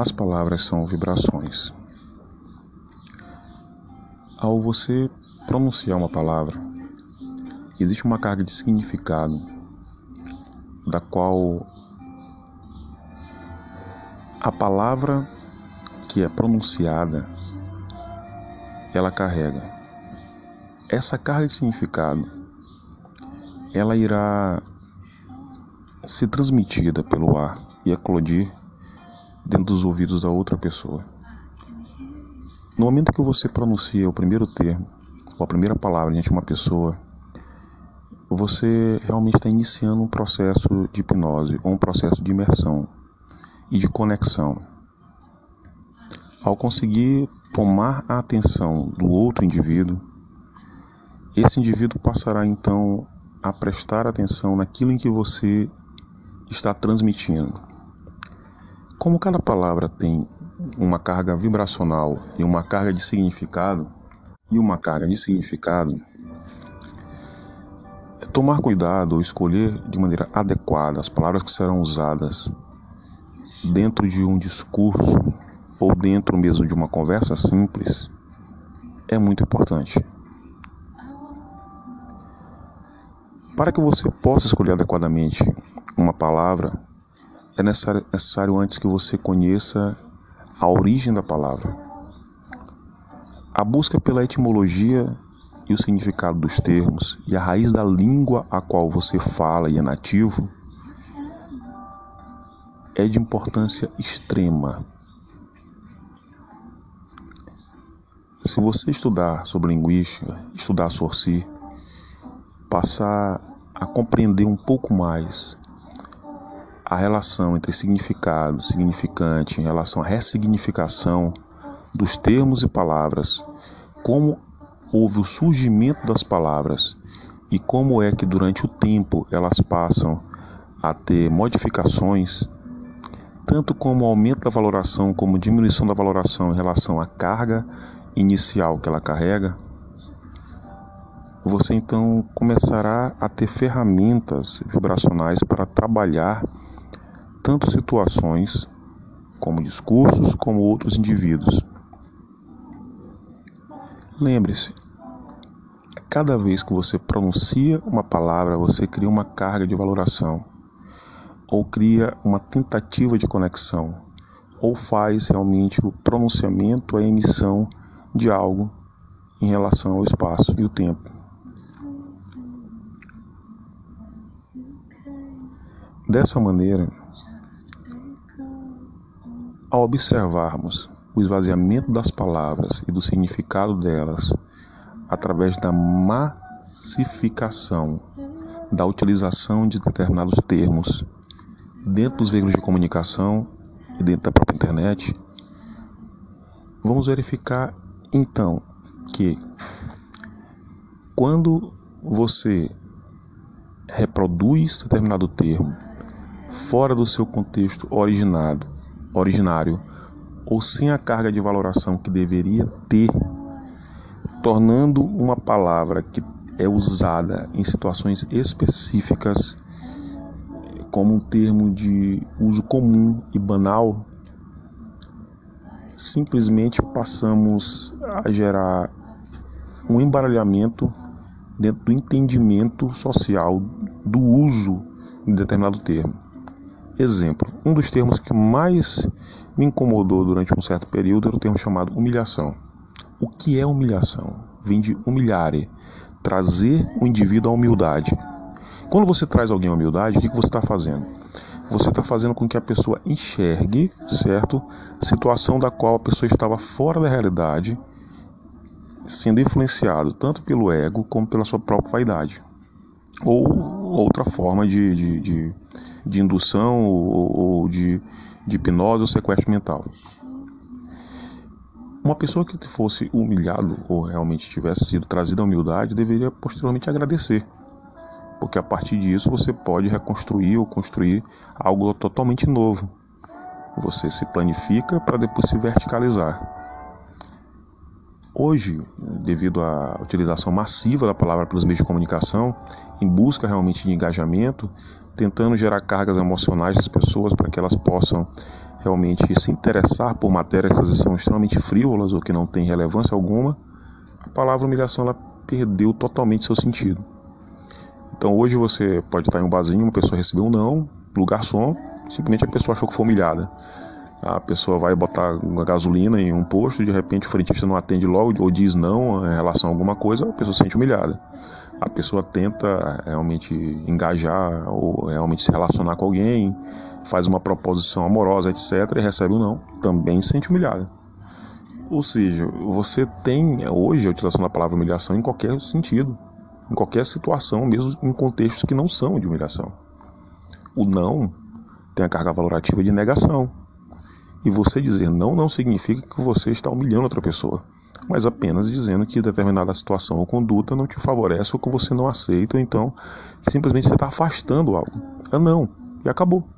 as palavras são vibrações. Ao você pronunciar uma palavra, existe uma carga de significado da qual a palavra que é pronunciada ela carrega. Essa carga de significado ela irá ser transmitida pelo ar e eclodir dentro dos ouvidos da outra pessoa. No momento que você pronuncia o primeiro termo, ou a primeira palavra diante de uma pessoa, você realmente está iniciando um processo de hipnose ou um processo de imersão e de conexão. Ao conseguir tomar a atenção do outro indivíduo, esse indivíduo passará então a prestar atenção naquilo em que você está transmitindo. Como cada palavra tem uma carga vibracional e uma carga de significado, e uma carga de significado, é tomar cuidado ou escolher de maneira adequada as palavras que serão usadas dentro de um discurso ou dentro mesmo de uma conversa simples é muito importante. Para que você possa escolher adequadamente uma palavra, é necessário, antes que você conheça a origem da palavra. A busca pela etimologia e o significado dos termos e a raiz da língua a qual você fala e é nativo é de importância extrema. Se você estudar sobre linguística, estudar Sorci, passar a compreender um pouco mais a relação entre significado, significante, em relação à ressignificação dos termos e palavras, como houve o surgimento das palavras e como é que durante o tempo elas passam a ter modificações, tanto como aumento da valoração como diminuição da valoração em relação à carga inicial que ela carrega, você então começará a ter ferramentas vibracionais para trabalhar tanto situações como discursos, como outros indivíduos. Lembre-se, cada vez que você pronuncia uma palavra, você cria uma carga de valoração, ou cria uma tentativa de conexão, ou faz realmente o pronunciamento, a emissão de algo em relação ao espaço e o tempo. Dessa maneira, ao observarmos o esvaziamento das palavras e do significado delas através da massificação da utilização de determinados termos dentro dos veículos de comunicação e dentro da própria internet, vamos verificar então que quando você reproduz determinado termo fora do seu contexto originado originário ou sem a carga de valoração que deveria ter, tornando uma palavra que é usada em situações específicas como um termo de uso comum e banal, simplesmente passamos a gerar um embaralhamento dentro do entendimento social do uso de determinado termo. Exemplo: um dos termos que mais me incomodou durante um certo período era o termo chamado humilhação. O que é humilhação? Vem de humilhare, trazer o indivíduo à humildade. Quando você traz alguém à humildade, o que você está fazendo? Você está fazendo com que a pessoa enxergue, certo? Situação da qual a pessoa estava fora da realidade, sendo influenciado tanto pelo ego como pela sua própria vaidade. Ou outra forma de, de, de de indução ou, ou de, de hipnose ou sequestro mental. Uma pessoa que fosse humilhado ou realmente tivesse sido trazida à humildade deveria posteriormente agradecer, porque a partir disso você pode reconstruir ou construir algo totalmente novo. Você se planifica para depois se verticalizar. Hoje, devido à utilização massiva da palavra pelos meios de comunicação, em busca realmente de engajamento, tentando gerar cargas emocionais das pessoas para que elas possam realmente se interessar por matérias que são extremamente frívolas ou que não têm relevância alguma, a palavra humilhação ela perdeu totalmente seu sentido. Então hoje você pode estar em um barzinho, uma pessoa recebeu um não, do garçom, simplesmente a pessoa achou que foi humilhada. A pessoa vai botar uma gasolina em um posto, de repente o frentista não atende logo ou diz não em relação a alguma coisa, a pessoa se sente humilhada. A pessoa tenta realmente engajar ou realmente se relacionar com alguém, faz uma proposição amorosa, etc., e recebe um não, também se sente humilhada. Ou seja, você tem hoje a utilização da palavra humilhação em qualquer sentido, em qualquer situação, mesmo em contextos que não são de humilhação. O não tem a carga valorativa de negação. E você dizer não não significa que você está humilhando outra pessoa, mas apenas dizendo que determinada situação ou conduta não te favorece ou que você não aceita, ou então simplesmente você está afastando algo. É não, e acabou.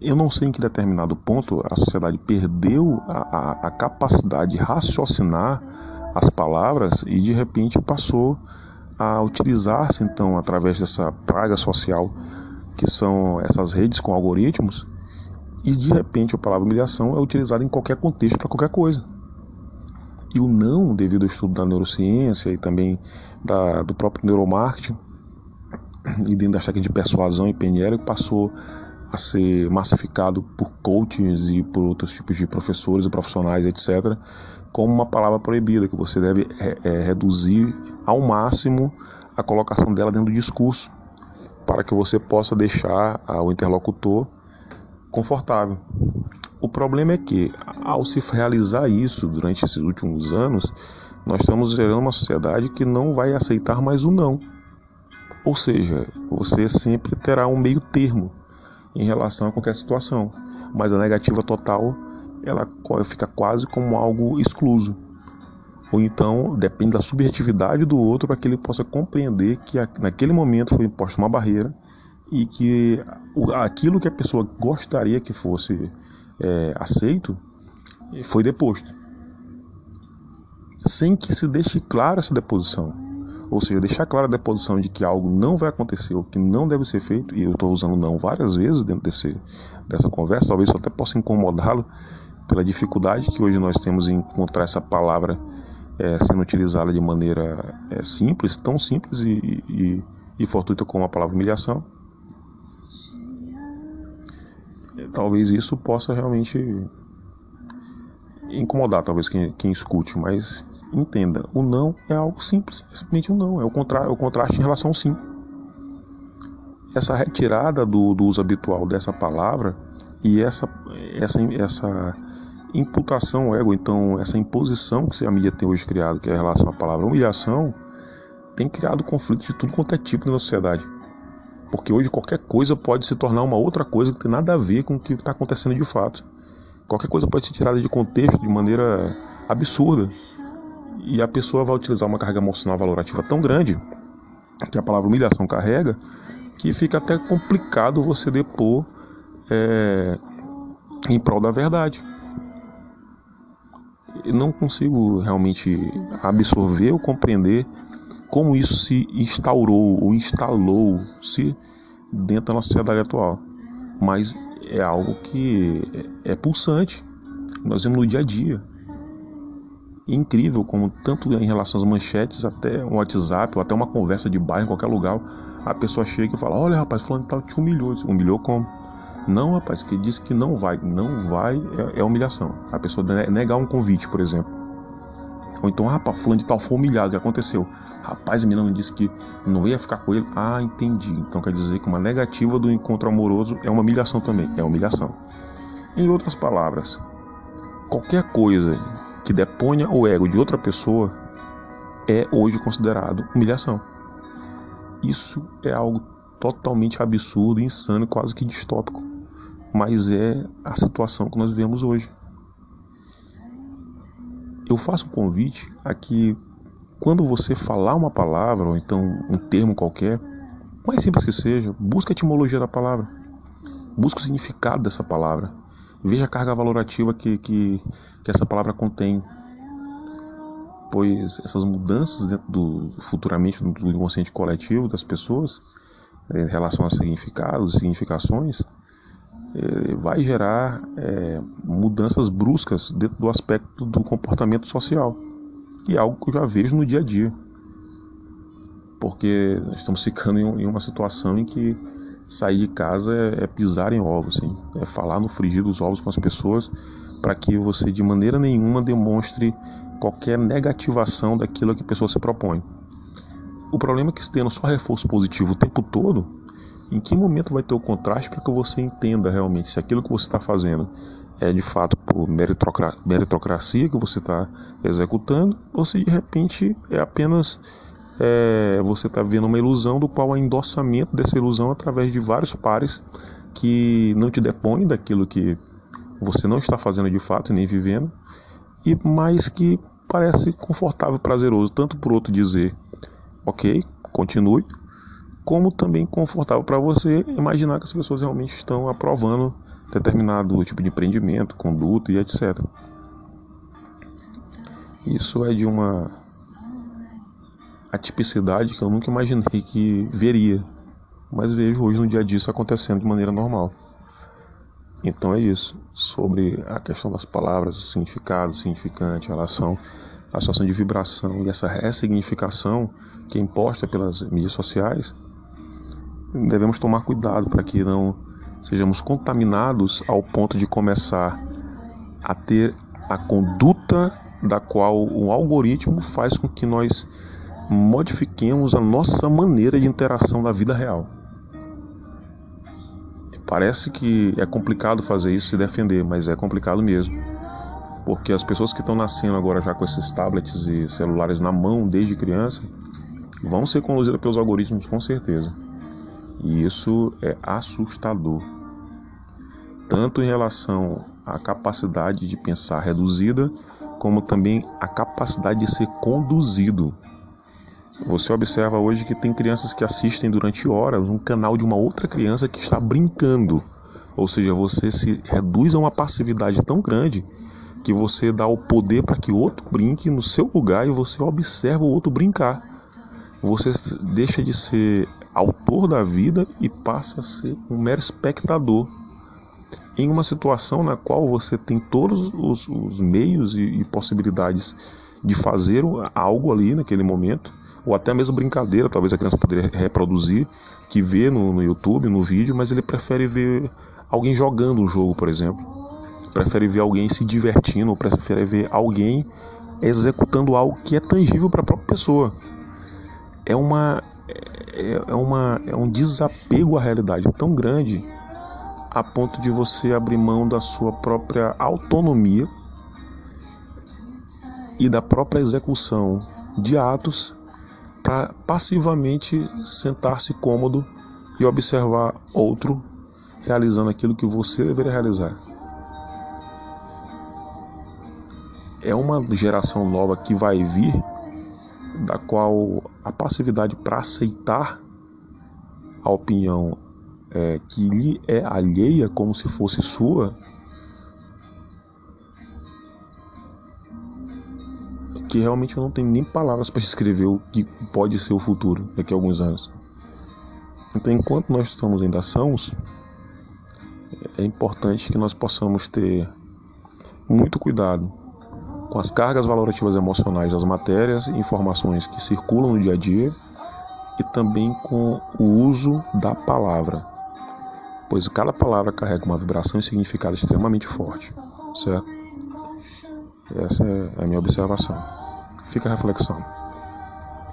Eu não sei em que determinado ponto a sociedade perdeu a, a, a capacidade de raciocinar as palavras e de repente passou a utilizar-se então através dessa praga social que são essas redes com algoritmos e de repente a palavra humilhação é utilizada em qualquer contexto para qualquer coisa. E o não, devido ao estudo da neurociência e também da, do próprio neuromarketing, e dentro da técnica de persuasão e PNL, passou a ser massificado por coaches e por outros tipos de professores e profissionais, etc., como uma palavra proibida, que você deve é, reduzir ao máximo a colocação dela dentro do discurso, para que você possa deixar o interlocutor confortável. O problema é que, ao se realizar isso durante esses últimos anos, nós estamos gerando uma sociedade que não vai aceitar mais o não. Ou seja, você sempre terá um meio termo em relação a qualquer situação, mas a negativa total ela fica quase como algo excluso. Ou então depende da subjetividade do outro para que ele possa compreender que naquele momento foi imposta uma barreira e que aquilo que a pessoa gostaria que fosse é, aceito foi deposto. Sem que se deixe clara essa deposição. Ou seja, deixar clara a deposição de que algo não vai acontecer ou que não deve ser feito, e eu estou usando não várias vezes dentro desse, dessa conversa, talvez eu até possa incomodá-lo pela dificuldade que hoje nós temos em encontrar essa palavra é, sendo utilizada de maneira é, simples, tão simples e, e, e fortuita como a palavra humilhação. Talvez isso possa realmente incomodar talvez quem, quem escute, mas entenda, o não é algo simples, é simplesmente um não, é o, contra, é o contraste em relação ao sim. Essa retirada do, do uso habitual dessa palavra e essa, essa, essa imputação ego, então essa imposição que a mídia tem hoje criado, que é em relação à palavra humilhação, tem criado conflitos de tudo quanto é tipo na sociedade. Porque hoje qualquer coisa pode se tornar uma outra coisa que tem nada a ver com o que está acontecendo de fato. Qualquer coisa pode ser tirada de contexto de maneira absurda. E a pessoa vai utilizar uma carga emocional valorativa tão grande, que a palavra humilhação carrega, que fica até complicado você depor é, em prol da verdade. Eu não consigo realmente absorver ou compreender como isso se instaurou ou instalou-se dentro da nossa sociedade atual. Mas é algo que é pulsante. Nós vemos no dia a dia. É incrível como tanto em relação às manchetes, até um WhatsApp, ou até uma conversa de bairro em qualquer lugar, a pessoa chega e fala, olha rapaz, fulano tal te humilhou. Humilhou como? Não, rapaz, que disse que não vai. Não vai é, é humilhação. A pessoa negar um convite, por exemplo. Ou então, rapaz, fulano de tal foi humilhado, o que aconteceu? Rapaz, a menina me disse que não ia ficar com ele. Ah, entendi. Então quer dizer que uma negativa do encontro amoroso é uma humilhação também. É humilhação. Em outras palavras, qualquer coisa que deponha o ego de outra pessoa é hoje considerado humilhação. Isso é algo totalmente absurdo, insano, quase que distópico. Mas é a situação que nós vemos hoje eu faço um convite a que quando você falar uma palavra ou então um termo qualquer, mais simples que seja, busque a etimologia da palavra, busque o significado dessa palavra, veja a carga valorativa que, que, que essa palavra contém, pois essas mudanças dentro do futuramente do inconsciente coletivo das pessoas em relação a significados, significações, é, vai gerar é, mudanças bruscas dentro do aspecto do comportamento social. E é algo que eu já vejo no dia a dia. Porque estamos ficando em, uma situação em que sair de casa é, é pisar em ovos, assim, é falar no frigir dos ovos com as pessoas para que você de maneira nenhuma demonstre qualquer negativação daquilo que a pessoa se propõe. O problema é que tendo só reforço positivo o tempo todo, em que momento vai ter o contraste? Para que você entenda realmente se aquilo que você está fazendo é de fato por meritocracia que você está executando ou se de repente é apenas é, você está vendo uma ilusão do qual há endossamento dessa ilusão através de vários pares que não te depõem daquilo que você não está fazendo de fato nem vivendo e mais que parece confortável, prazeroso, tanto por outro dizer, ok, continue, como também confortável para você imaginar que as pessoas realmente estão aprovando determinado tipo de empreendimento, conduta e etc. Isso é de uma atipicidade que eu nunca imaginei que veria, mas vejo hoje no dia a dia isso acontecendo de maneira normal. Então é isso, sobre a questão das palavras, o significado, o significante, a relação a situação de vibração e essa ressignificação que é imposta pelas mídias sociais, devemos tomar cuidado para que não sejamos contaminados ao ponto de começar a ter a conduta da qual o algoritmo faz com que nós modifiquemos a nossa maneira de interação da vida real. Parece que é complicado fazer isso, se defender, mas é complicado mesmo. Porque as pessoas que estão nascendo agora já com esses tablets e celulares na mão desde criança vão ser conduzidas pelos algoritmos com certeza. E isso é assustador. Tanto em relação à capacidade de pensar reduzida, como também a capacidade de ser conduzido. Você observa hoje que tem crianças que assistem durante horas um canal de uma outra criança que está brincando. Ou seja, você se reduz a uma passividade tão grande que você dá o poder para que outro brinque no seu lugar e você observa o outro brincar. Você deixa de ser autor da vida e passa a ser um mero espectador em uma situação na qual você tem todos os, os meios e, e, possibilidades de fazer algo ali naquele momento, ou até mesmo brincadeira, talvez a criança poderia reproduzir, que vê no, no YouTube, no vídeo, mas ele prefere ver alguém jogando um jogo, por exemplo. Prefere ver alguém se divertindo, ou prefere ver alguém executando algo que é tangível para a própria pessoa. É uma é, é, uma, é um desapego à realidade tão grande a ponto de você abrir mão da sua própria autonomia e da própria execução de atos para passivamente sentar-se cômodo e observar outro realizando aquilo que você deveria realizar. É uma geração nova que vai vir da qual a passividade para aceitar a opinião é, que lhe é alheia como se fosse sua, que realmente eu não tenho nem palavras para escrever o que pode ser o futuro daqui a alguns anos. Então, enquanto nós estamos em ações, é importante que nós possamos ter muito cuidado com as cargas valorativas emocionais das matérias e informações que circulam no dia a dia e também com o uso da palavra, pois cada palavra carrega uma vibração e significado extremamente forte, certo? Essa é a minha observação. Fica a reflexão.